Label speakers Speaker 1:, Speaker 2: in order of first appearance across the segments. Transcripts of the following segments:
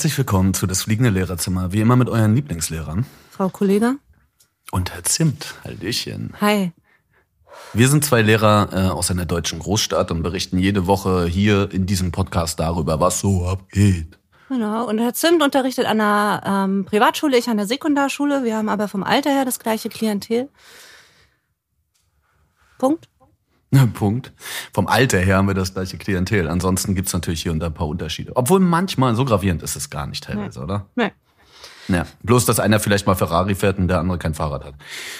Speaker 1: Herzlich willkommen zu das fliegende Lehrerzimmer, wie immer mit euren Lieblingslehrern.
Speaker 2: Frau Kollege.
Speaker 1: Und Herr Zimt, Hallöchen.
Speaker 2: Hi.
Speaker 1: Wir sind zwei Lehrer äh, aus einer deutschen Großstadt und berichten jede Woche hier in diesem Podcast darüber, was so abgeht.
Speaker 2: Genau, und Herr Zimt unterrichtet an einer ähm, Privatschule, ich an der Sekundarschule. Wir haben aber vom Alter her das gleiche Klientel. Punkt.
Speaker 1: Punkt. Vom Alter her haben wir das gleiche Klientel. Ansonsten gibt's natürlich hier und da ein paar Unterschiede. Obwohl manchmal, so gravierend ist es gar nicht teilweise,
Speaker 2: nee.
Speaker 1: oder?
Speaker 2: Nee.
Speaker 1: Ja, bloß, dass einer vielleicht mal Ferrari fährt und der andere kein Fahrrad hat.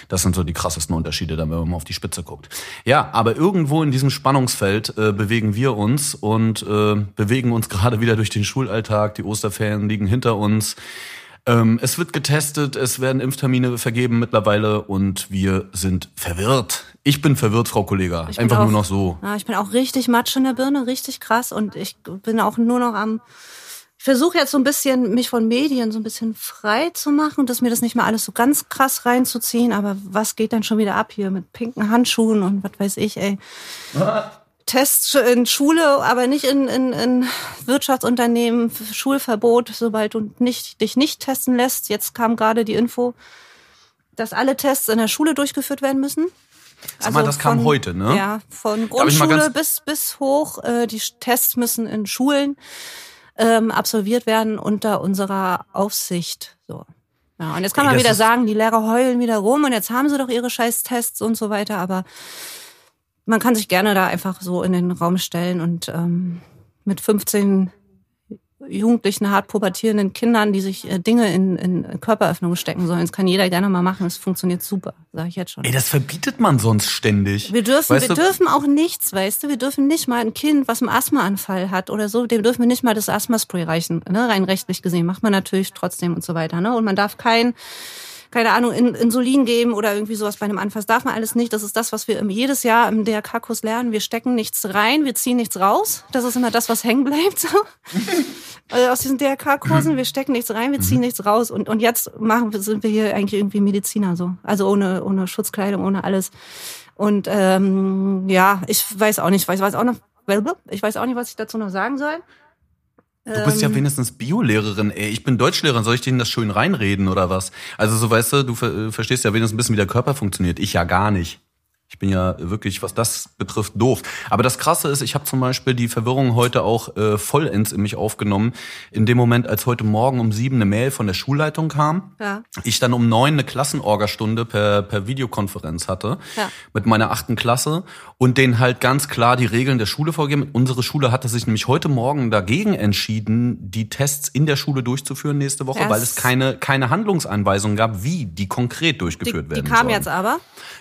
Speaker 1: Das sind so die krassesten Unterschiede, dann, wenn man mal auf die Spitze guckt. Ja, aber irgendwo in diesem Spannungsfeld äh, bewegen wir uns und äh, bewegen uns gerade wieder durch den Schulalltag. Die Osterferien liegen hinter uns. Ähm, es wird getestet, es werden Impftermine vergeben mittlerweile und wir sind verwirrt. Ich bin verwirrt, Frau Kollega. Einfach
Speaker 2: auch,
Speaker 1: nur noch so.
Speaker 2: Ja, ich bin auch richtig matsch in der Birne, richtig krass und ich bin auch nur noch am ich versuche jetzt so ein bisschen, mich von Medien so ein bisschen frei zu machen und dass mir das nicht mal alles so ganz krass reinzuziehen. Aber was geht denn schon wieder ab hier mit pinken Handschuhen und was weiß ich, ey. Tests in Schule, aber nicht in, in, in Wirtschaftsunternehmen, Schulverbot, sobald du nicht, dich nicht testen lässt. Jetzt kam gerade die Info, dass alle Tests in der Schule durchgeführt werden müssen.
Speaker 1: Sag also mal, das kam heute, ne?
Speaker 2: Ja, von Grundschule bis, bis hoch. Äh, die Tests müssen in Schulen ähm, absolviert werden unter unserer Aufsicht. So. Ja, und jetzt kann man Ey, wieder sagen, die Lehrer heulen wieder rum und jetzt haben sie doch ihre Scheißtests und so weiter, aber man kann sich gerne da einfach so in den Raum stellen und ähm, mit 15 jugendlichen, hart pubertierenden Kindern, die sich äh, Dinge in, in Körperöffnungen stecken sollen. Das kann jeder gerne mal machen. Es funktioniert super, sage ich jetzt schon.
Speaker 1: Ey, das verbietet man sonst ständig.
Speaker 2: Wir dürfen, weißt wir du? dürfen auch nichts, weißt du. Wir dürfen nicht mal ein Kind, was einen Asthmaanfall hat oder so, dem dürfen wir nicht mal das Asthmaspray reichen. Ne? Rein rechtlich gesehen macht man natürlich trotzdem und so weiter. Ne? Und man darf kein keine Ahnung, Insulin geben oder irgendwie sowas bei einem Anfass. Darf man alles nicht. Das ist das, was wir jedes Jahr im DRK-Kurs lernen. Wir stecken nichts rein, wir ziehen nichts raus. Das ist immer das, was hängen bleibt. So. also aus diesen DRK-Kursen, wir stecken nichts rein, wir ziehen mhm. nichts raus. Und, und jetzt machen, sind wir hier eigentlich irgendwie Mediziner so. Also ohne, ohne Schutzkleidung, ohne alles. Und ähm, ja, ich weiß auch nicht, ich weiß, weiß auch noch, ich weiß auch nicht, was ich dazu noch sagen soll.
Speaker 1: Du bist ja ähm. wenigstens Biolehrerin, ey. Ich bin Deutschlehrerin. Soll ich denen das schön reinreden oder was? Also so weißt du, du verstehst ja wenigstens ein bisschen, wie der Körper funktioniert. Ich ja gar nicht. Ich bin ja wirklich, was das betrifft, doof. Aber das Krasse ist, ich habe zum Beispiel die Verwirrung heute auch äh, vollends in mich aufgenommen. In dem Moment, als heute Morgen um sieben eine Mail von der Schulleitung kam, ja. ich dann um neun eine Klassenorgastunde per, per Videokonferenz hatte ja. mit meiner achten Klasse und denen halt ganz klar die Regeln der Schule vorgeben. Unsere Schule hatte sich nämlich heute Morgen dagegen entschieden, die Tests in der Schule durchzuführen nächste Woche, yes. weil es keine, keine Handlungsanweisungen gab, wie die konkret durchgeführt
Speaker 2: die,
Speaker 1: werden
Speaker 2: Die kam
Speaker 1: sollen.
Speaker 2: jetzt aber.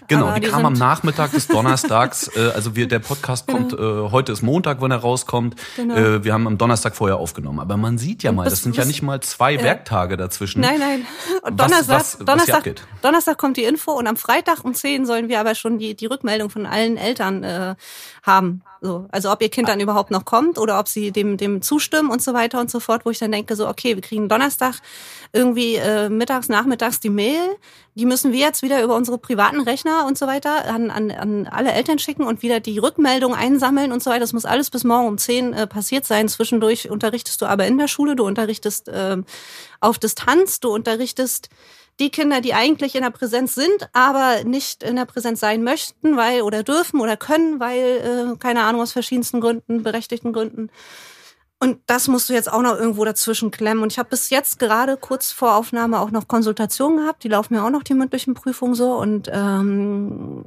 Speaker 1: Genau, aber die, die kam am Nachmittag des Donnerstags. äh, also wir, der Podcast genau. kommt, äh, heute ist Montag, wenn er rauskommt. Genau. Äh, wir haben am Donnerstag vorher aufgenommen. Aber man sieht ja mal, das sind ja nicht mal zwei ja. Werktage dazwischen.
Speaker 2: Nein, nein. Und Donnerstag, was, was, Donnerstag, was Donnerstag kommt die Info und am Freitag um 10 sollen wir aber schon die, die Rückmeldung von allen Eltern äh, haben. So, also ob ihr Kind dann überhaupt noch kommt oder ob sie dem dem zustimmen und so weiter und so fort, wo ich dann denke so okay, wir kriegen Donnerstag irgendwie äh, mittags nachmittags die Mail, die müssen wir jetzt wieder über unsere privaten Rechner und so weiter an, an, an alle Eltern schicken und wieder die Rückmeldung einsammeln und so weiter. Das muss alles bis morgen um zehn äh, passiert sein. Zwischendurch unterrichtest du aber in der Schule, du unterrichtest äh, auf Distanz, du unterrichtest die Kinder, die eigentlich in der Präsenz sind, aber nicht in der Präsenz sein möchten, weil oder dürfen oder können, weil, äh, keine Ahnung, aus verschiedensten Gründen, berechtigten Gründen. Und das musst du jetzt auch noch irgendwo dazwischen klemmen. Und ich habe bis jetzt gerade kurz vor Aufnahme auch noch Konsultationen gehabt. Die laufen mir auch noch die mündlichen Prüfungen so. Und ähm,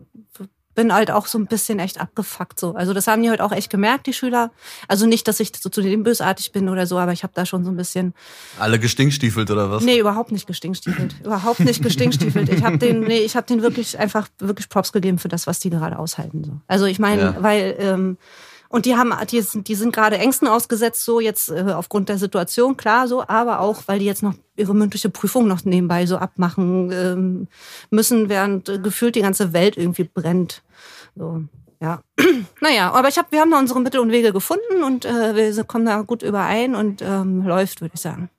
Speaker 2: bin halt auch so ein bisschen echt abgefuckt so. Also das haben die heute auch echt gemerkt, die Schüler. Also nicht, dass ich so zu dem bösartig bin oder so, aber ich habe da schon so ein bisschen.
Speaker 1: Alle gestinkstiefelt oder was?
Speaker 2: Nee, überhaupt nicht gestinkstiefelt. überhaupt nicht gestinkstiefelt. Ich habe den, nee, ich habe den wirklich einfach wirklich Props gegeben für das, was die gerade aushalten. So. Also ich meine, ja. weil ähm, und die haben, die sind, die sind gerade Ängsten ausgesetzt, so jetzt äh, aufgrund der Situation, klar so, aber auch, weil die jetzt noch ihre mündliche Prüfung noch nebenbei so abmachen ähm, müssen, während äh, gefühlt die ganze Welt irgendwie brennt. So, ja. naja, aber ich hab, wir haben da unsere Mittel und Wege gefunden und äh, wir kommen da gut überein und ähm, läuft, würde ich sagen.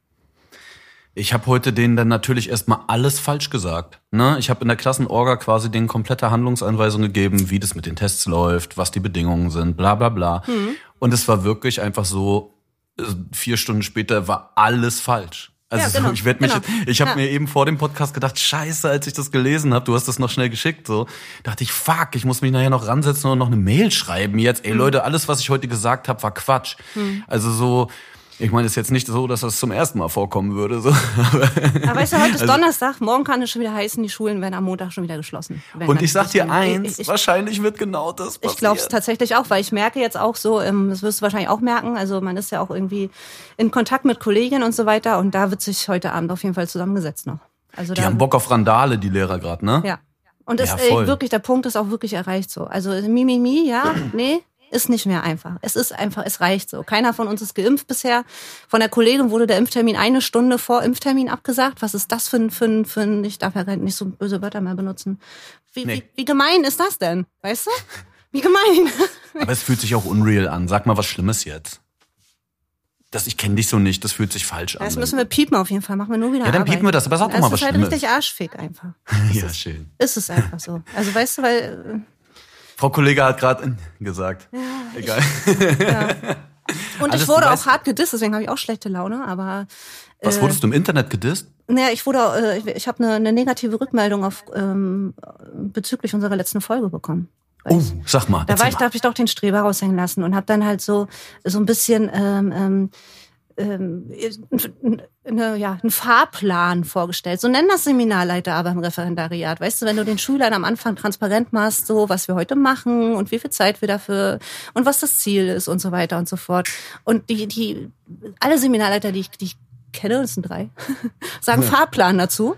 Speaker 1: Ich habe heute denen dann natürlich erstmal alles falsch gesagt. Ne? Ich habe in der Klassenorga quasi denen komplette Handlungsanweisung gegeben, wie das mit den Tests läuft, was die Bedingungen sind, bla bla bla. Mhm. Und es war wirklich einfach so, äh, vier Stunden später war alles falsch. Also ja, genau, so, ich werde mich, genau. ich habe ja. mir eben vor dem Podcast gedacht, scheiße, als ich das gelesen habe, du hast das noch schnell geschickt, so dachte ich, fuck, ich muss mich nachher noch ransetzen und noch eine Mail schreiben jetzt. Ey hm. Leute, alles, was ich heute gesagt habe, war Quatsch. Hm. Also so, ich meine, es ist jetzt nicht so, dass das zum ersten Mal vorkommen würde. So.
Speaker 2: Aber weißt du, heute ist also, Donnerstag, morgen kann es schon wieder heißen, die Schulen werden am Montag schon wieder geschlossen.
Speaker 1: Und ich sag dir eins, ich, ich, wahrscheinlich wird genau das passieren.
Speaker 2: Ich glaube es tatsächlich auch, weil ich merke jetzt auch so, ähm, das wirst du wahrscheinlich auch merken, also man ist ja auch irgendwie in Kontakt mit Kolleginnen und so weiter und da wird sich heute Abend auf jeden Fall zusammengesetzt noch.
Speaker 1: Also die haben Bock auf Randale, die Lehrer gerade, ne?
Speaker 2: Ja. Und ja, ist, äh, wirklich, der Punkt ist auch wirklich erreicht so. Also Mimimi, mi, mi, ja, nee, ist nicht mehr einfach. Es ist einfach, es reicht so. Keiner von uns ist geimpft bisher. Von der Kollegin wurde der Impftermin eine Stunde vor Impftermin abgesagt. Was ist das für ein, für ein, für ein ich darf ja nicht so böse Wörter mehr benutzen. Wie, nee. wie, wie gemein ist das denn? Weißt du? Wie gemein.
Speaker 1: Aber es fühlt sich auch unreal an. Sag mal was Schlimmes jetzt. Das, ich kenne dich so nicht, das fühlt sich falsch an.
Speaker 2: Das müssen wir piepen auf jeden Fall, machen wir nur wieder
Speaker 1: Ja, dann Arbeit. piepen wir das, aber sag doch mal was Schlimmes.
Speaker 2: Das ist halt richtig arschfick einfach.
Speaker 1: ja,
Speaker 2: ist,
Speaker 1: schön.
Speaker 2: Ist es einfach so. Also weißt du, weil
Speaker 1: Frau Kollege hat gerade gesagt. Ja, Egal.
Speaker 2: Ich, ja. Und Alles ich wurde auch hart gedisst, deswegen habe ich auch schlechte Laune, aber.
Speaker 1: Was wurdest du im Internet gedisst?
Speaker 2: Naja, ich wurde, äh, ich, ich habe eine, eine negative Rückmeldung auf, ähm, bezüglich unserer letzten Folge bekommen.
Speaker 1: Oh, sag mal.
Speaker 2: Da war ich, da habe ich doch den Streber raushängen lassen und habe dann halt so so ein bisschen ähm, ähm, ähm, eine, ja, einen Fahrplan vorgestellt. So nennen das Seminarleiter aber im Referendariat. Weißt du, wenn du den Schülern am Anfang transparent machst, so was wir heute machen und wie viel Zeit wir dafür und was das Ziel ist und so weiter und so fort. Und die, die, alle Seminarleiter, die ich, die ich kenne, das sind drei, sagen ja. Fahrplan dazu.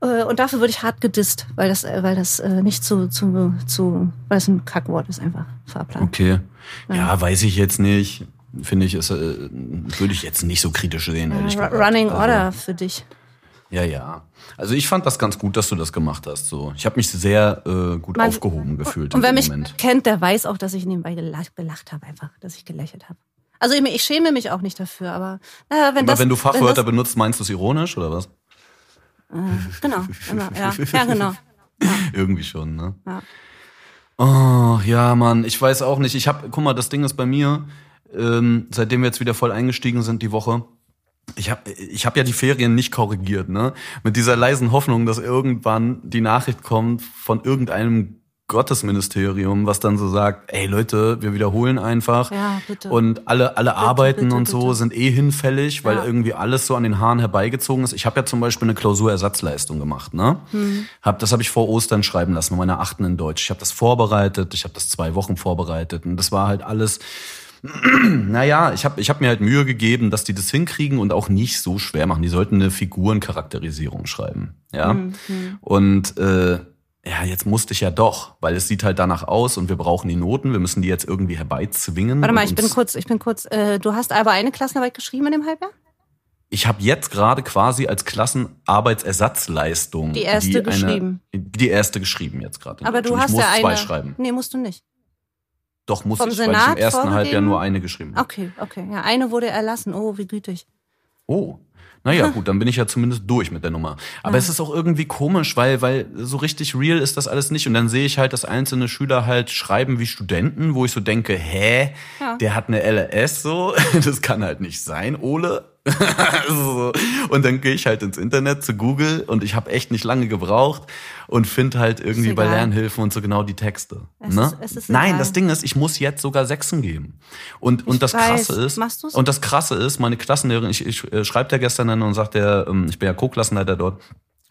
Speaker 2: Äh, und dafür würde ich hart gedisst, weil das, äh, weil das äh, nicht zu, zu, zu, weil es ein Kackwort ist einfach, Fahrplan.
Speaker 1: Okay. Ja, ja weiß ich jetzt nicht finde ich, ist, äh, würde ich jetzt nicht so kritisch sehen, ehrlich
Speaker 2: gesagt. Running also, Order für dich.
Speaker 1: Ja, ja. Also ich fand das ganz gut, dass du das gemacht hast. So, ich habe mich sehr äh, gut Man, aufgehoben gefühlt.
Speaker 2: Und wer mich Moment. kennt, der weiß auch, dass ich nebenbei gelacht, gelacht habe, einfach, dass ich gelächelt habe. Also ich schäme mich auch nicht dafür, aber
Speaker 1: naja, wenn aber das, wenn du Fachwörter wenn das, benutzt, meinst du es ironisch oder was?
Speaker 2: Äh, genau, genau, ja, ja genau. Ja.
Speaker 1: Irgendwie schon, ne? Ja. Oh, ja, Mann, ich weiß auch nicht. Ich habe, guck mal, das Ding ist bei mir ähm, seitdem wir jetzt wieder voll eingestiegen sind die Woche. Ich habe ich hab ja die Ferien nicht korrigiert, ne? Mit dieser leisen Hoffnung, dass irgendwann die Nachricht kommt von irgendeinem Gottesministerium, was dann so sagt, ey Leute, wir wiederholen einfach.
Speaker 2: Ja, bitte.
Speaker 1: Und alle, alle bitte, Arbeiten bitte, und so bitte. sind eh hinfällig, weil ja. irgendwie alles so an den Haaren herbeigezogen ist. Ich habe ja zum Beispiel eine Klausurersatzleistung gemacht, ne? Hm. Hab, das habe ich vor Ostern schreiben lassen, mit meiner Achten in Deutsch. Ich habe das vorbereitet, ich habe das zwei Wochen vorbereitet und das war halt alles naja, ich habe ich hab mir halt Mühe gegeben, dass die das hinkriegen und auch nicht so schwer machen. Die sollten eine Figurencharakterisierung schreiben. Ja. Mhm. Und äh, ja, jetzt musste ich ja doch, weil es sieht halt danach aus und wir brauchen die Noten, wir müssen die jetzt irgendwie herbeizwingen.
Speaker 2: Warte mal, ich bin kurz, ich bin kurz, äh, du hast aber eine Klassenarbeit geschrieben in dem Halbjahr?
Speaker 1: Ich habe jetzt gerade quasi als Klassenarbeitsersatzleistung
Speaker 2: die erste die geschrieben.
Speaker 1: Eine, die erste geschrieben jetzt gerade.
Speaker 2: Aber du
Speaker 1: ich
Speaker 2: hast
Speaker 1: muss
Speaker 2: ja eine.
Speaker 1: zwei schreiben.
Speaker 2: Nee, musst du nicht.
Speaker 1: Doch, muss Vom ich, Senat weil ich im ersten Halbjahr nur eine geschrieben
Speaker 2: habe. Okay, okay. Ja, eine wurde erlassen. Oh, wie gütig.
Speaker 1: Oh. Naja, gut, dann bin ich ja zumindest durch mit der Nummer. Aber ja. es ist auch irgendwie komisch, weil, weil so richtig real ist das alles nicht. Und dann sehe ich halt, dass einzelne Schüler halt schreiben wie Studenten, wo ich so denke, hä, ja. der hat eine LS so. Das kann halt nicht sein, Ole. so. Und dann gehe ich halt ins Internet zu Google und ich habe echt nicht lange gebraucht und finde halt irgendwie bei Lernhilfen und so genau die Texte. Es ne? ist, ist Nein, das Ding ist, ich muss jetzt sogar Sechsen geben. Und, und das weiß. Krasse ist,
Speaker 2: Machst du's?
Speaker 1: und das Krasse ist, meine Klassenlehrerin, ich, ich äh, schreibt ja gestern dann und sagt der, ähm, ich bin ja Co-Klassenleiter dort,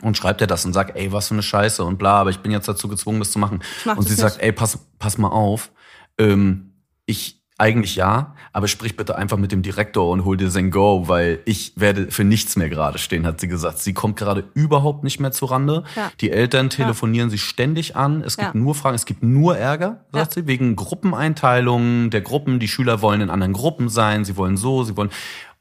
Speaker 1: und schreibt er das und sagt, ey, was für eine Scheiße und bla, aber ich bin jetzt dazu gezwungen, das zu machen. Und sie nicht. sagt, ey, pass, pass mal auf, ähm, ich, eigentlich ja, aber sprich bitte einfach mit dem Direktor und hol dir sein Go, weil ich werde für nichts mehr gerade stehen, hat sie gesagt. Sie kommt gerade überhaupt nicht mehr zu Rande. Ja. Die Eltern telefonieren ja. sie ständig an. Es gibt ja. nur Fragen, es gibt nur Ärger, sagt sie, wegen Gruppeneinteilungen der Gruppen. Die Schüler wollen in anderen Gruppen sein, sie wollen so, sie wollen.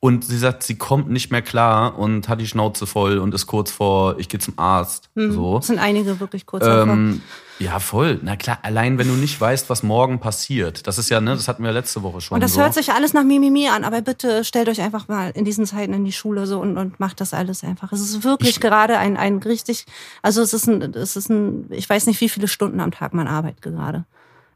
Speaker 1: Und sie sagt, sie kommt nicht mehr klar und hat die Schnauze voll und ist kurz vor, ich gehe zum Arzt. Hm, so.
Speaker 2: Das sind einige wirklich kurz ähm,
Speaker 1: Ja, voll. Na klar, allein wenn du nicht weißt, was morgen passiert. Das ist ja, ne, das hatten wir letzte Woche schon.
Speaker 2: Und das
Speaker 1: so.
Speaker 2: hört sich alles nach Mimimi an, aber bitte stellt euch einfach mal in diesen Zeiten in die Schule so und, und macht das alles einfach. Es ist wirklich ich, gerade ein, ein richtig, also es ist ein, es ist ein, ich weiß nicht, wie viele Stunden am Tag man arbeitet gerade.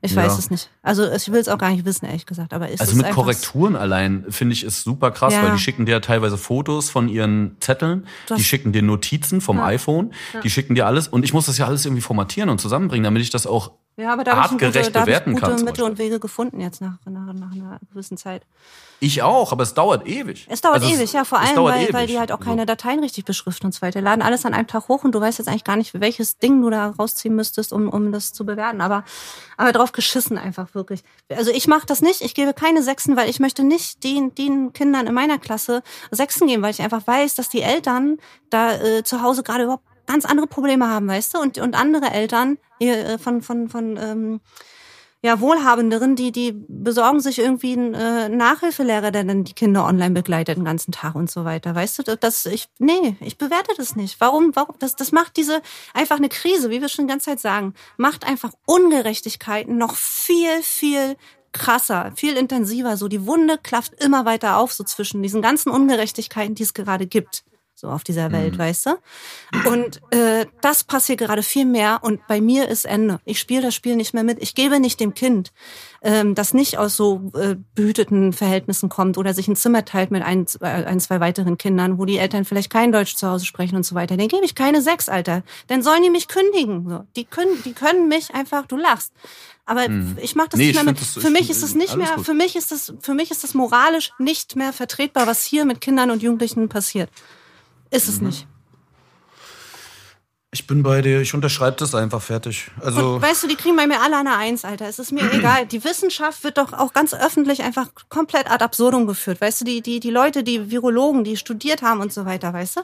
Speaker 2: Ich weiß ja. es nicht. Also ich will es auch gar nicht wissen, ehrlich gesagt. Aber ist
Speaker 1: also mit Korrekturen allein finde ich es super krass, ja. weil die schicken dir teilweise Fotos von ihren Zetteln, die schicken dir Notizen vom ja. iPhone, die schicken dir alles und ich muss das ja alles irgendwie formatieren und zusammenbringen, damit ich das auch ja, aber da artgerecht gute, bewerten
Speaker 2: da
Speaker 1: ich
Speaker 2: gute Mittel und Wege gefunden jetzt nach, nach, nach einer gewissen Zeit.
Speaker 1: Ich auch, aber es dauert ewig.
Speaker 2: Es dauert also ewig, es, ja, vor allem, weil, weil die halt auch keine Dateien richtig beschriften und so weiter. Die laden alles an einem Tag hoch und du weißt jetzt eigentlich gar nicht, welches Ding du da rausziehen müsstest, um, um das zu bewerten. Aber, aber drauf geschissen einfach wirklich. Also ich mache das nicht, ich gebe keine Sechsen, weil ich möchte nicht den, den Kindern in meiner Klasse Sechsen geben, weil ich einfach weiß, dass die Eltern da äh, zu Hause gerade überhaupt ganz andere Probleme haben, weißt du? Und, und andere Eltern äh, von, von, von ähm, ja, Wohlhabenderen, die, die besorgen sich irgendwie einen äh, Nachhilfelehrer, der dann die Kinder online begleitet den ganzen Tag und so weiter. Weißt du, das ich, nee, ich bewerte das nicht. Warum, warum, das, das macht diese, einfach eine Krise, wie wir schon die ganze Zeit sagen, macht einfach Ungerechtigkeiten noch viel, viel krasser, viel intensiver. So, die Wunde klafft immer weiter auf, so zwischen diesen ganzen Ungerechtigkeiten, die es gerade gibt so auf dieser Welt, mhm. weißt du? Und äh, das passiert gerade viel mehr und bei mir ist Ende. Ich spiele das Spiel nicht mehr mit. Ich gebe nicht dem Kind, ähm, das nicht aus so äh, behüteten Verhältnissen kommt oder sich ein Zimmer teilt mit ein, äh, ein, zwei weiteren Kindern, wo die Eltern vielleicht kein Deutsch zu Hause sprechen und so weiter. Den gebe ich keine sechs, Alter. Dann sollen die mich kündigen. So. Die können, die können mich einfach, du lachst. Aber hm. ich mache das nee, nicht mehr mit. Das, für mich ist es nicht mehr, gut. für mich ist das, für mich ist das moralisch nicht mehr vertretbar, was hier mit Kindern und Jugendlichen passiert. Ist es mhm. nicht.
Speaker 1: Ich bin bei dir, ich unterschreibe das einfach fertig. Also
Speaker 2: Und weißt du, die kriegen bei mir alle eine Eins, Alter. Es ist mir egal. Die Wissenschaft wird doch auch ganz öffentlich einfach komplett ad absurdum geführt. Weißt du, die, die, die Leute, die Virologen, die studiert haben und so weiter, weißt du?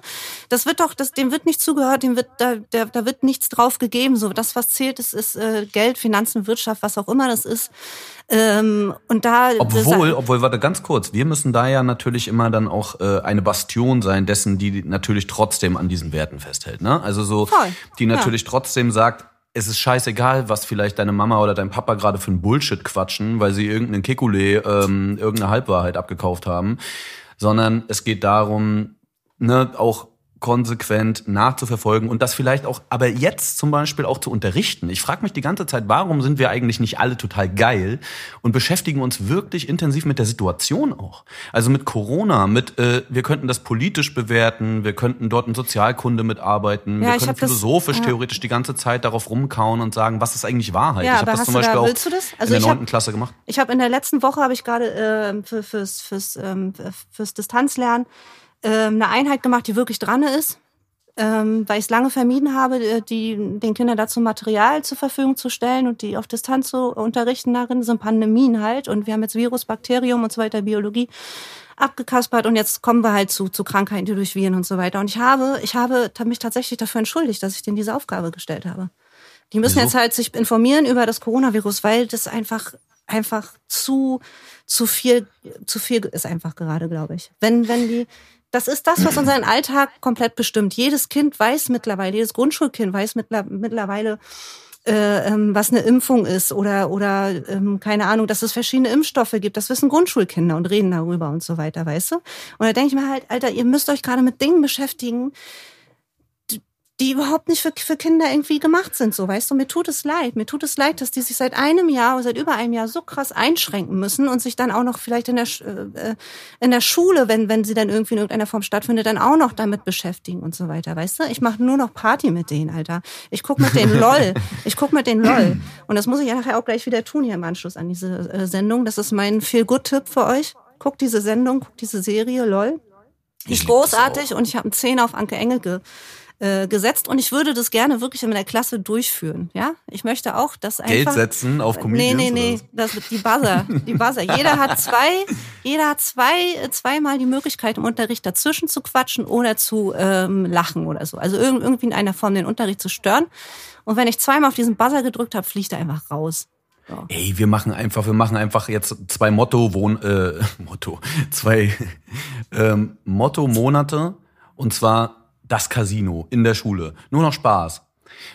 Speaker 2: Das wird doch, das, dem wird nicht zugehört, dem wird, da, da, da wird nichts drauf gegeben. So, das, was zählt, ist, ist äh, Geld, Finanzen, Wirtschaft, was auch immer das ist. Ähm, und da
Speaker 1: obwohl, obwohl, warte ganz kurz, wir müssen da ja natürlich immer dann auch äh, eine Bastion sein dessen, die natürlich trotzdem an diesen Werten festhält. Ne? Also so, Voll. die natürlich ja. trotzdem sagt, es ist scheißegal, was vielleicht deine Mama oder dein Papa gerade für ein Bullshit quatschen, weil sie irgendeinen Kekulé, ähm, irgendeine Halbwahrheit abgekauft haben, sondern es geht darum, ne, auch konsequent nachzuverfolgen und das vielleicht auch, aber jetzt zum Beispiel auch zu unterrichten. Ich frage mich die ganze Zeit, warum sind wir eigentlich nicht alle total geil und beschäftigen uns wirklich intensiv mit der Situation auch. Also mit Corona, mit äh, wir könnten das politisch bewerten, wir könnten dort in Sozialkunde mitarbeiten, ja, wir könnten philosophisch das, ja. theoretisch die ganze Zeit darauf rumkauen und sagen, was ist eigentlich Wahrheit.
Speaker 2: Ja,
Speaker 1: ich habe das zum Beispiel
Speaker 2: da,
Speaker 1: auch
Speaker 2: also
Speaker 1: in der neunten Klasse gemacht.
Speaker 2: Ich habe in der letzten Woche habe ich gerade äh, für, fürs, fürs, ähm, fürs Distanzlernen ähm, eine Einheit gemacht, die wirklich dran ist, ähm, weil ich es lange vermieden habe, äh, die, den Kindern dazu Material zur Verfügung zu stellen und die auf Distanz zu unterrichten. Darin sind Pandemien halt und wir haben jetzt Virus, Bakterium und so weiter, Biologie abgekaspert und jetzt kommen wir halt zu, zu Krankheiten, die durch Viren und so weiter. Und ich habe, ich habe mich tatsächlich dafür entschuldigt, dass ich denen diese Aufgabe gestellt habe. Die müssen Wieso? jetzt halt sich informieren über das Coronavirus, weil das einfach, einfach zu, zu viel, zu viel ist einfach gerade, glaube ich. Wenn, wenn die, das ist das, was unseren Alltag komplett bestimmt. Jedes Kind weiß mittlerweile, jedes Grundschulkind weiß mittlerweile, äh, ähm, was eine Impfung ist oder oder ähm, keine Ahnung, dass es verschiedene Impfstoffe gibt. Das wissen Grundschulkinder und reden darüber und so weiter, weißt du? Und da denke ich mir halt, Alter, ihr müsst euch gerade mit Dingen beschäftigen, die überhaupt nicht für, für Kinder irgendwie gemacht sind, so weißt du. Mir tut es leid. Mir tut es leid, dass die sich seit einem Jahr oder seit über einem Jahr so krass einschränken müssen und sich dann auch noch vielleicht in der äh, in der Schule, wenn wenn sie dann irgendwie in irgendeiner Form stattfindet, dann auch noch damit beschäftigen und so weiter, weißt du. Ich mache nur noch Party mit denen, Alter. Ich guck mit denen LOL. Ich guck mit denen LOL. Und das muss ich ja nachher auch gleich wieder tun hier im Anschluss an diese äh, Sendung. Das ist mein Feel Good Tipp für euch. Guckt diese Sendung, guckt diese Serie LOL. Die ist großartig und ich habe einen Zehn auf Anke Engel ge äh, gesetzt und ich würde das gerne wirklich in der Klasse durchführen. Ja, ich möchte auch, dass einfach
Speaker 1: Geld setzen auf Comedians.
Speaker 2: Nee, nee, nee, das wird die Buzzer, die Buzzer. Jeder hat zwei, jeder hat zwei, zweimal die Möglichkeit im Unterricht dazwischen zu quatschen oder zu ähm, lachen oder so. Also irgendwie in einer Form den Unterricht zu stören. Und wenn ich zweimal auf diesen Buzzer gedrückt habe, fliegt er einfach raus.
Speaker 1: So. Ey, wir machen einfach, wir machen einfach jetzt zwei Motto Wohn äh, Motto, zwei ähm, Motto Monate und zwar das Casino in der Schule. Nur noch Spaß.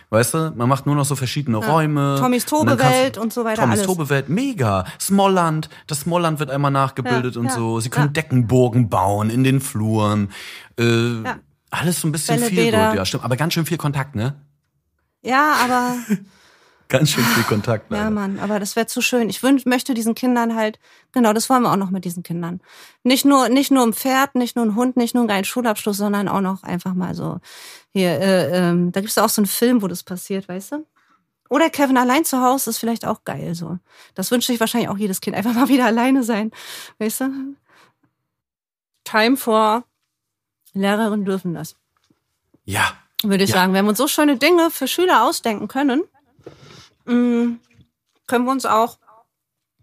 Speaker 1: Weißt du, man macht nur noch so verschiedene ja. Räume.
Speaker 2: Tommys Tobewelt und, und, so weiter.
Speaker 1: Tommys alles. Tobewelt, mega. Smolland, das Smolland wird einmal nachgebildet ja, und ja, so. Sie können Deckenburgen bauen in den Fluren. Äh, Alles so ein bisschen viel gut, ja, stimmt. Aber ganz schön viel Kontakt, ne?
Speaker 2: Ja, aber
Speaker 1: Ganz schön viel Kontakt.
Speaker 2: Leider. Ja, Mann, aber das wäre zu schön. Ich wünsch, möchte diesen Kindern halt, genau, das wollen wir auch noch mit diesen Kindern. Nicht nur, nicht nur ein Pferd, nicht nur ein Hund, nicht nur einen geilen Schulabschluss, sondern auch noch einfach mal so hier, äh, ähm, da gibt's auch so einen Film, wo das passiert, weißt du? Oder Kevin allein zu Hause ist vielleicht auch geil so. Das wünscht sich wahrscheinlich auch jedes Kind, einfach mal wieder alleine sein, weißt du? Time for Lehrerinnen dürfen das.
Speaker 1: Ja.
Speaker 2: Würde ich
Speaker 1: ja.
Speaker 2: sagen. Wenn wir uns so schöne Dinge für Schüler ausdenken können, mm, können wir uns auch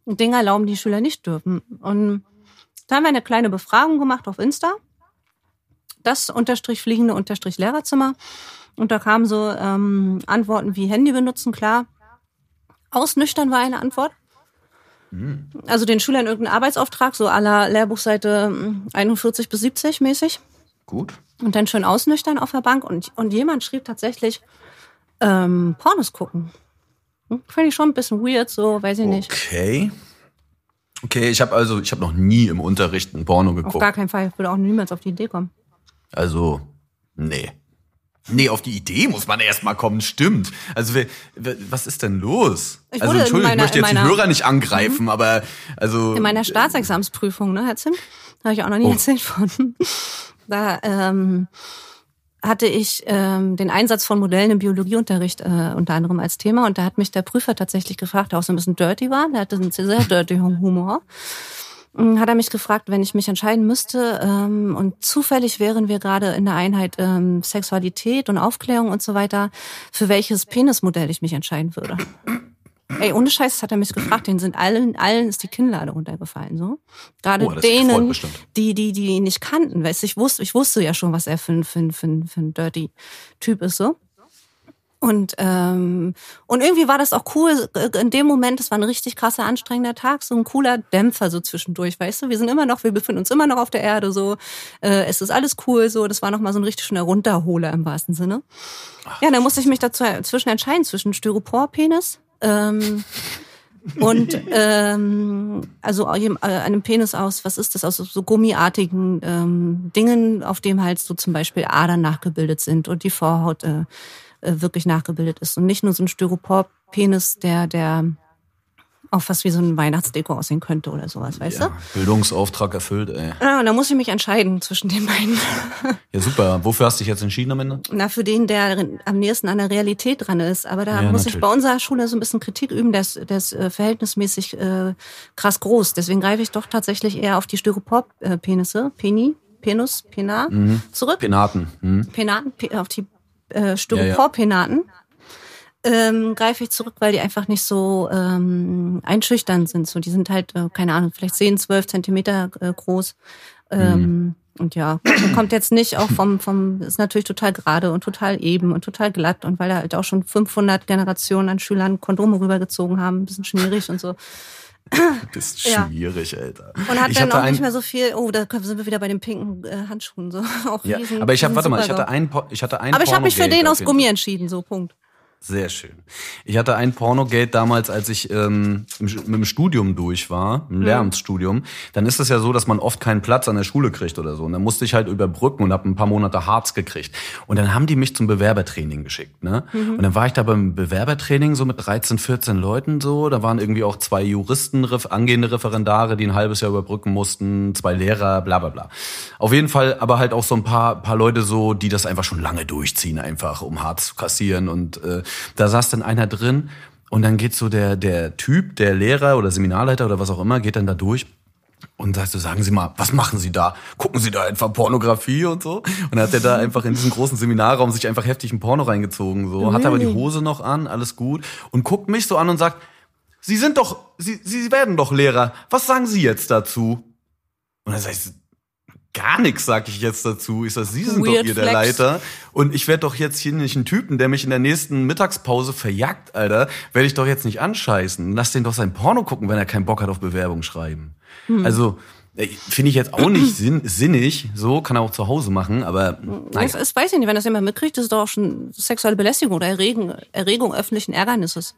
Speaker 2: Dinge erlauben, die Schüler nicht dürfen. Und da haben wir eine kleine Befragung gemacht auf Insta. Das unterstrich fliegende unterstrich Lehrerzimmer. Und da kamen so ähm, Antworten wie Handy benutzen, klar. Ausnüchtern war eine Antwort. Mhm. Also den Schülern irgendeinen Arbeitsauftrag, so aller Lehrbuchseite 41 bis 70 mäßig.
Speaker 1: Gut.
Speaker 2: Und dann schön ausnüchtern auf der Bank. Und, und jemand schrieb tatsächlich ähm, Pornos gucken. Hm, Finde ich schon ein bisschen weird, so, weiß ich nicht.
Speaker 1: Okay. Okay, ich habe also, ich habe noch nie im Unterricht ein Porno geguckt. Auf
Speaker 2: gar keinen Fall. Ich würde auch niemals auf die Idee kommen.
Speaker 1: Also, nee. Nee, auf die Idee muss man erst mal kommen, stimmt. Also was ist denn los? Ich also Entschuldigung, meiner, ich möchte jetzt die Hörer nicht angreifen, mhm. aber also
Speaker 2: in meiner Staatsexamensprüfung, ne, Herr Zimt, habe ich auch noch nie oh. erzählt von. Da ähm, hatte ich ähm, den Einsatz von Modellen im Biologieunterricht äh, unter anderem als Thema. Und da hat mich der Prüfer tatsächlich gefragt, der auch so ein bisschen dirty war, der hatte einen sehr dirty Humor. Hat er mich gefragt, wenn ich mich entscheiden müsste ähm, und zufällig wären wir gerade in der Einheit ähm, Sexualität und Aufklärung und so weiter, für welches Penismodell ich mich entscheiden würde. Ey, ohne Scheiß, das hat er mich gefragt, denen sind allen, allen ist die Kinnlade runtergefallen, so. Gerade oh, denen, die, die, die ihn nicht kannten, weißt ich wusste, ich wusste ja schon, was er für ein, für ein, für ein, für ein dirty Typ ist, so. Und, ähm, und irgendwie war das auch cool. In dem Moment, das war ein richtig krasser, anstrengender Tag, so ein cooler Dämpfer so zwischendurch, weißt du? Wir sind immer noch, wir befinden uns immer noch auf der Erde, so. Äh, es ist alles cool, so. Das war nochmal so ein richtig schöner Runterholer im wahrsten Sinne. Ach, ja, da musste ich mich dazu zwischen entscheiden, zwischen Styroporpenis, ähm, und ähm, also äh, einem Penis aus, was ist das, aus so gummiartigen ähm, Dingen, auf dem halt so zum Beispiel Adern nachgebildet sind und die Vorhaut äh, äh, wirklich nachgebildet ist. Und nicht nur so ein Styropor-Penis, der, der auch fast wie so ein Weihnachtsdeko aussehen könnte oder sowas, weißt ja, du?
Speaker 1: Bildungsauftrag erfüllt, ey.
Speaker 2: Ja, und da muss ich mich entscheiden zwischen den beiden.
Speaker 1: Ja, super. Wofür hast du dich jetzt entschieden am Ende?
Speaker 2: Na, für den, der am nächsten an der Realität dran ist. Aber da ja, muss natürlich. ich bei unserer Schule so ein bisschen Kritik üben, der ist, der ist äh, verhältnismäßig äh, krass groß. Deswegen greife ich doch tatsächlich eher auf die Styropor-Penisse, Peni, Penus, Penar, mhm. zurück.
Speaker 1: Penaten.
Speaker 2: Mhm. Penaten, auf die äh, Styroporpenaten, ja. Ähm, greife ich zurück, weil die einfach nicht so ähm, einschüchtern sind. So, die sind halt, äh, keine Ahnung, vielleicht 10, 12 Zentimeter äh, groß. Ähm, mhm. Und ja, kommt jetzt nicht auch vom, vom, ist natürlich total gerade und total eben und total glatt und weil da halt auch schon 500 Generationen an Schülern Kondome rübergezogen haben, ein bisschen schmierig und so.
Speaker 1: Das ist schwierig, ja. Alter.
Speaker 2: Und hat ich dann auch nicht mehr so viel, oh, da sind wir wieder bei den pinken äh, Handschuhen. So. auch
Speaker 1: ja, riesen, aber ich habe, warte mal, ich hatte einen, ich hatte einen
Speaker 2: Aber ich habe mich für den aus Gummi entschieden, so Punkt.
Speaker 1: Sehr schön. Ich hatte ein Pornogate damals, als ich ähm, mit dem Studium durch war, im mhm. Lehramtsstudium. Dann ist es ja so, dass man oft keinen Platz an der Schule kriegt oder so. Und dann musste ich halt überbrücken und habe ein paar Monate Harz gekriegt. Und dann haben die mich zum Bewerbertraining geschickt. Ne? Mhm. Und dann war ich da beim Bewerbertraining so mit 13, 14 Leuten so. Da waren irgendwie auch zwei Juristen, angehende Referendare, die ein halbes Jahr überbrücken mussten, zwei Lehrer, bla bla bla. Auf jeden Fall aber halt auch so ein paar, paar Leute so, die das einfach schon lange durchziehen, einfach um Harz zu kassieren und äh, da saß dann einer drin und dann geht so der, der Typ, der Lehrer oder Seminarleiter oder was auch immer, geht dann da durch und sagt so, sagen Sie mal, was machen Sie da? Gucken Sie da etwa Pornografie und so? Und dann hat er da einfach in diesem großen Seminarraum sich einfach heftig ein Porno reingezogen, so. Hat aber die Hose noch an, alles gut. Und guckt mich so an und sagt, Sie sind doch, Sie, Sie werden doch Lehrer. Was sagen Sie jetzt dazu? Und dann sag ich, gar nichts, sag ich jetzt dazu. Ich sag, Sie sind Weird doch hier Flex. der Leiter. Und ich werde doch jetzt hier nicht einen Typen, der mich in der nächsten Mittagspause verjagt, Alter, werde ich doch jetzt nicht anscheißen. Lass den doch sein Porno gucken, wenn er keinen Bock hat auf Bewerbung schreiben. Hm. Also, äh, Finde ich jetzt auch nicht sinn, sinnig, so kann er auch zu Hause machen, aber
Speaker 2: naja. das, das weiß ich nicht, wenn das jemand mitkriegt, das ist doch auch schon sexuelle Belästigung oder Erregung, Erregung öffentlichen Ärgernisses.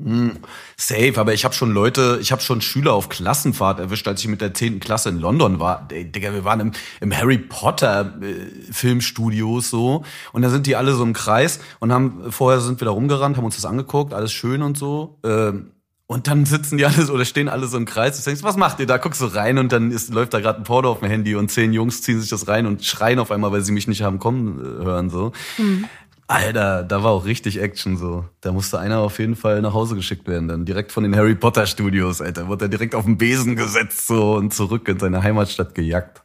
Speaker 1: Mm, safe, aber ich habe schon Leute, ich habe schon Schüler auf Klassenfahrt erwischt, als ich mit der 10. Klasse in London war. Digga, wir waren im, im Harry Potter äh, Filmstudios so und da sind die alle so im Kreis und haben vorher sind wir da rumgerannt, haben uns das angeguckt, alles schön und so. Ähm, und dann sitzen die alle oder stehen alle so im Kreis. Ich denkst, was macht ihr da? Guckst du rein und dann ist, läuft da gerade ein Porno auf dem Handy und zehn Jungs ziehen sich das rein und schreien auf einmal, weil sie mich nicht haben kommen äh, hören so. Mhm. Alter, da war auch richtig Action so. Da musste einer auf jeden Fall nach Hause geschickt werden, dann direkt von den Harry Potter Studios, Alter. Wurde er direkt auf den Besen gesetzt so und zurück in seine Heimatstadt gejagt.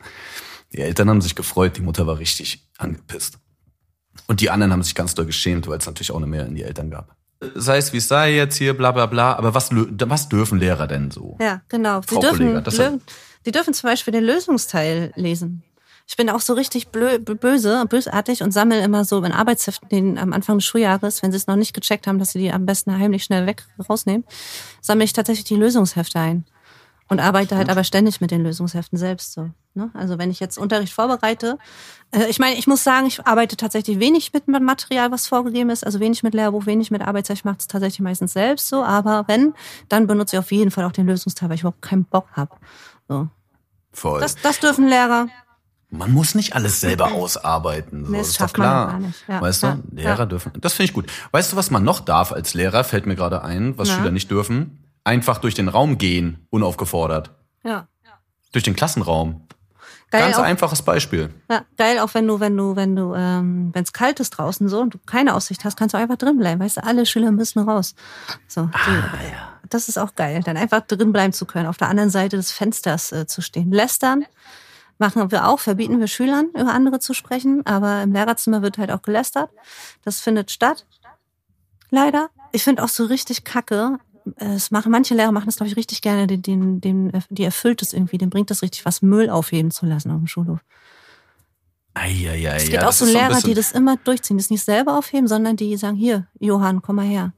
Speaker 1: Die Eltern haben sich gefreut, die Mutter war richtig angepisst. Und die anderen haben sich ganz doll geschämt, weil es natürlich auch eine Mehr in die Eltern gab. Sei es wie es sei jetzt hier, bla bla bla, aber was, was dürfen Lehrer denn so?
Speaker 2: Ja, genau. Sie dürfen, die dürfen zum Beispiel den Lösungsteil lesen. Ich bin auch so richtig blö, böse, bösartig und sammle immer so in Arbeitsheften den, am Anfang des Schuljahres, wenn sie es noch nicht gecheckt haben, dass sie die am besten heimlich schnell weg rausnehmen, sammle ich tatsächlich die Lösungshefte ein. Und arbeite halt aber ständig mit den Lösungsheften selbst so. Ne? Also wenn ich jetzt Unterricht vorbereite, äh, ich meine, ich muss sagen, ich arbeite tatsächlich wenig mit Material, was vorgegeben ist, also wenig mit Lehrbuch, wenig mit Arbeitszeit, ich mache es tatsächlich meistens selbst so, aber wenn, dann benutze ich auf jeden Fall auch den Lösungsteil, weil ich überhaupt keinen Bock habe. So.
Speaker 1: Voll.
Speaker 2: Das, das dürfen Lehrer.
Speaker 1: Man muss nicht alles selber ausarbeiten. So. Nee, das ist doch klar. Ja, weißt du, ja, Lehrer ja. dürfen. Das finde ich gut. Weißt du, was man noch darf als Lehrer? Fällt mir gerade ein, was Schüler nicht dürfen. Einfach durch den Raum gehen, unaufgefordert.
Speaker 2: Ja.
Speaker 1: Durch den Klassenraum. Geil Ganz auch, einfaches Beispiel.
Speaker 2: Ja, geil, auch wenn du, wenn du, wenn du, ähm, wenn es kalt ist draußen so und du keine Aussicht hast, kannst du einfach drin bleiben. Weißt du, alle Schüler müssen raus. So, ah, die, ja. Das ist auch geil, dann einfach drin bleiben zu können, auf der anderen Seite des Fensters äh, zu stehen. Lästern, Machen wir auch, verbieten wir Schülern, über andere zu sprechen, aber im Lehrerzimmer wird halt auch gelästert. Das findet statt. Leider. Ich finde auch so richtig kacke. Es machen, manche Lehrer machen das, glaube ich, richtig gerne, den, den, den, die erfüllt es irgendwie, den bringt das richtig was, Müll aufheben zu lassen auf dem Schulhof.
Speaker 1: Eieiei,
Speaker 2: es gibt ja, auch so Lehrer, die das immer durchziehen, das nicht selber aufheben, sondern die sagen, hier, Johann, komm mal her,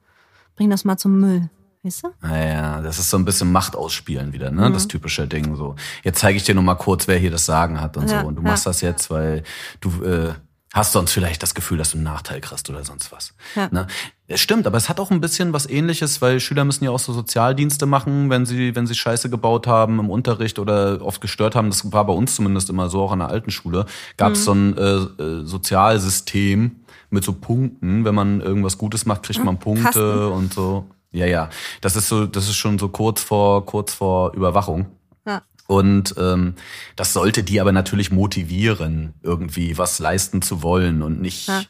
Speaker 2: bring das mal zum Müll. Weißt du?
Speaker 1: Naja, das ist so ein bisschen Macht ausspielen wieder, ne? Mhm. Das typische Ding. So, jetzt zeige ich dir nur mal kurz, wer hier das Sagen hat und ja, so. Und du ja. machst das jetzt, weil du äh, hast sonst vielleicht das Gefühl, dass du einen Nachteil kriegst oder sonst was. Ja. Ne? Es stimmt, aber es hat auch ein bisschen was ähnliches, weil Schüler müssen ja auch so Sozialdienste machen, wenn sie, wenn sie Scheiße gebaut haben im Unterricht oder oft gestört haben. Das war bei uns zumindest immer so, auch an der alten Schule. Gab es mhm. so ein äh, äh, Sozialsystem mit so Punkten. Wenn man irgendwas Gutes macht, kriegt man Punkte Kasten. und so. Ja, ja. Das ist so, das ist schon so kurz vor, kurz vor Überwachung. Ja. Und ähm, das sollte die aber natürlich motivieren, irgendwie was leisten zu wollen und nicht ja.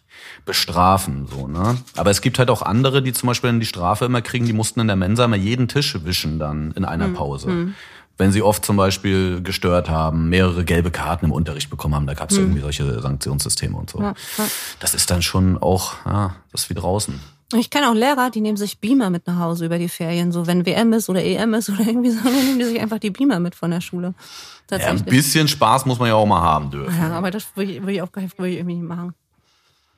Speaker 1: bestrafen. So, ne? Aber es gibt halt auch andere, die zum Beispiel dann die Strafe immer kriegen, die mussten in der Mensa immer jeden Tisch wischen dann in einer hm. Pause. Hm. Wenn sie oft zum Beispiel gestört haben, mehrere gelbe Karten im Unterricht bekommen haben, da gab es hm. irgendwie solche Sanktionssysteme und so. Ja. Das ist dann schon auch, ja, das ist wie draußen.
Speaker 2: Ich kenne auch Lehrer, die nehmen sich Beamer mit nach Hause über die Ferien. So, wenn WM ist oder EM ist oder irgendwie so, dann nehmen die sich einfach die Beamer mit von der Schule.
Speaker 1: Ja, ein bisschen Spaß muss man ja auch mal haben dürfen.
Speaker 2: Ja, aber das würde ich, würd ich auch würd ich irgendwie nicht machen.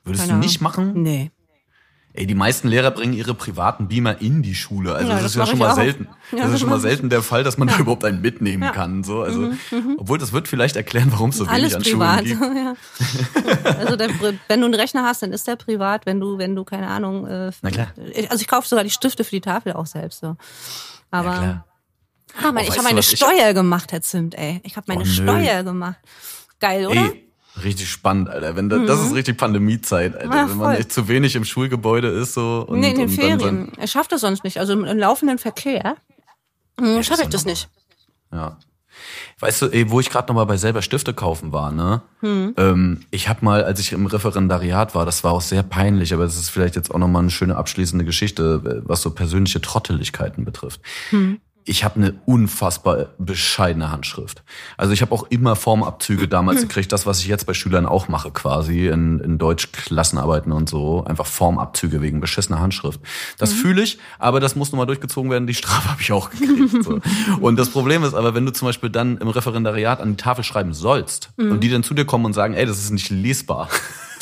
Speaker 1: Würdest Keine du nicht machen?
Speaker 2: Nee.
Speaker 1: Ey, die meisten Lehrer bringen ihre privaten Beamer in die Schule. Also ja, das, das ist ja schon mal selten. Ja, das ist schon mal selten der Fall, dass man ja. da überhaupt einen mitnehmen ja. kann. So, also, mhm, mhm. obwohl das wird vielleicht erklären, warum es so Alles wenig an privat. Schulen
Speaker 2: gibt. also der, wenn du einen Rechner hast, dann ist der privat. Wenn du, wenn du keine Ahnung. Äh,
Speaker 1: Na klar.
Speaker 2: Also ich kaufe sogar die Stifte für die Tafel auch selbst. So. Aber ja, klar. Ah, mein, oh, ich habe meine Steuer gemacht, Herr Zimt. Ey, ich habe meine oh, Steuer gemacht. Geil, oder? Ey
Speaker 1: richtig spannend, Alter. Wenn das, mhm. das ist richtig Pandemiezeit, Alter. Ja, wenn man echt zu wenig im Schulgebäude ist so.
Speaker 2: Und, nee, in den Ferien. Er schafft das sonst nicht. Also im laufenden Verkehr ja, schaffe ich das nicht.
Speaker 1: Ja. Weißt du, ey, wo ich gerade nochmal bei selber Stifte kaufen war, ne? Hm. Ähm, ich habe mal, als ich im Referendariat war, das war auch sehr peinlich, aber das ist vielleicht jetzt auch nochmal eine schöne abschließende Geschichte, was so persönliche Trotteligkeiten betrifft. Hm ich habe eine unfassbar bescheidene Handschrift. Also ich habe auch immer Formabzüge damals hm. gekriegt, das, was ich jetzt bei Schülern auch mache quasi, in, in Deutschklassenarbeiten und so. Einfach Formabzüge wegen beschissener Handschrift. Das mhm. fühle ich, aber das muss nochmal durchgezogen werden. Die Strafe habe ich auch gekriegt. So. Und das Problem ist aber, wenn du zum Beispiel dann im Referendariat an die Tafel schreiben sollst mhm. und die dann zu dir kommen und sagen, ey, das ist nicht lesbar.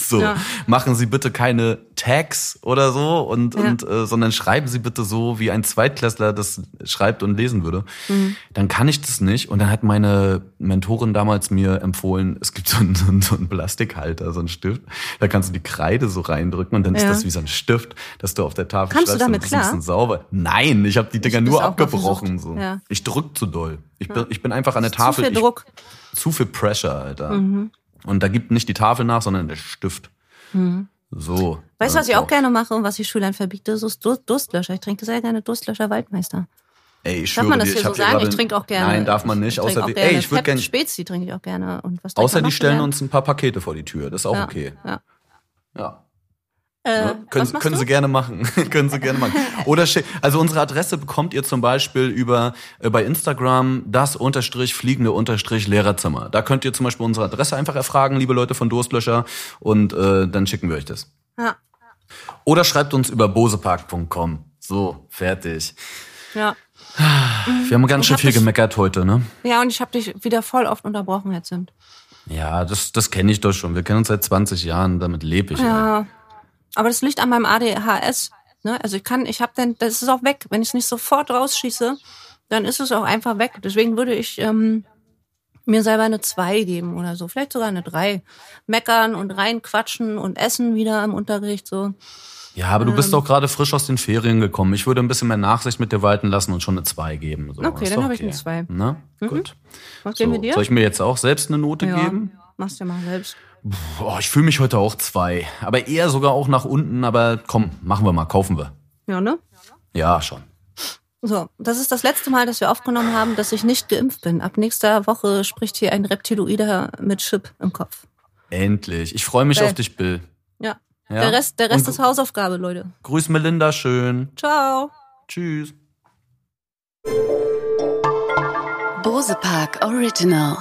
Speaker 1: So, ja. machen Sie bitte keine Tags oder so und, ja. und äh, sondern schreiben Sie bitte so, wie ein Zweitklässler das schreibt und lesen würde. Mhm. Dann kann ich das nicht. Und dann hat meine Mentorin damals mir empfohlen, es gibt so einen, so einen, Plastikhalter, so einen Stift. Da kannst du die Kreide so reindrücken und dann ja. ist das wie so ein Stift, dass du auf der Tafel
Speaker 2: kannst schreibst. Du damit
Speaker 1: und
Speaker 2: klar?
Speaker 1: Ist ein bisschen sauber. Nein, ich habe die Dinger nur abgebrochen. So. Ja. Ich drück zu doll. Ich bin, ich bin einfach an der Tafel.
Speaker 2: Zu viel Druck.
Speaker 1: Ich, zu viel Pressure, Alter. Mhm. Und da gibt nicht die Tafel nach, sondern der Stift. Mhm. So.
Speaker 2: Weißt du, was ich auch gerne mache und was ich Schülern verbiete? So Durstlöscher. Ich trinke sehr gerne Durstlöscher Waldmeister.
Speaker 1: Ey, ich
Speaker 2: darf
Speaker 1: schwöre
Speaker 2: man das
Speaker 1: dir,
Speaker 2: hier so sagen? Ich trinke auch gerne.
Speaker 1: Nein, darf man nicht. Außer
Speaker 2: die, ey, ich würde gerne. Spezi trinke ich auch gerne. Und was
Speaker 1: außer die stellen uns ein paar Pakete vor die Tür. Das ist auch ja, okay. Ja. ja. Äh, ne? können, können Sie gerne machen. können Sie gerne machen. Oder also unsere Adresse bekommt ihr zum Beispiel über äh, bei Instagram das unterstrich fliegende unterstrich Lehrerzimmer. Da könnt ihr zum Beispiel unsere Adresse einfach erfragen, liebe Leute von Durstlöscher, und äh, dann schicken wir euch das. Ja. Oder schreibt uns über bosepark.com. So, fertig.
Speaker 2: Ja.
Speaker 1: Wir haben ganz schön viel dich, gemeckert heute, ne?
Speaker 2: Ja, und ich habe dich wieder voll oft unterbrochen, jetzt sind.
Speaker 1: Ja, das, das kenne ich doch schon. Wir kennen uns seit 20 Jahren, damit lebe ich.
Speaker 2: Ja. Ey. Aber das liegt an meinem ADHS. Ne? Also ich kann, ich habe dann, das ist auch weg. Wenn ich es nicht sofort rausschieße, dann ist es auch einfach weg. Deswegen würde ich ähm, mir selber eine 2 geben oder so, vielleicht sogar eine 3. Meckern und reinquatschen und essen wieder im Unterricht so.
Speaker 1: Ja, aber du bist ähm, doch gerade frisch aus den Ferien gekommen. Ich würde ein bisschen mehr Nachsicht mit dir walten lassen und schon eine 2 geben.
Speaker 2: So. Okay, dann habe ich eine 2.
Speaker 1: Na, mhm. gut.
Speaker 2: Was geben wir dir?
Speaker 1: Soll ich mir jetzt auch selbst eine Note
Speaker 2: ja,
Speaker 1: geben?
Speaker 2: Machst du mal selbst.
Speaker 1: Boah, ich fühle mich heute auch zwei. Aber eher sogar auch nach unten. Aber komm, machen wir mal, kaufen wir.
Speaker 2: Ja, ne?
Speaker 1: Ja, schon.
Speaker 2: So, das ist das letzte Mal, dass wir aufgenommen haben, dass ich nicht geimpft bin. Ab nächster Woche spricht hier ein Reptiloider mit Chip im Kopf.
Speaker 1: Endlich. Ich freue mich Weil, auf dich, Bill.
Speaker 2: Ja. ja. Der Rest, der Rest ist Hausaufgabe, Leute.
Speaker 1: Grüß Melinda schön.
Speaker 2: Ciao.
Speaker 1: Tschüss.
Speaker 3: Bose Park Original.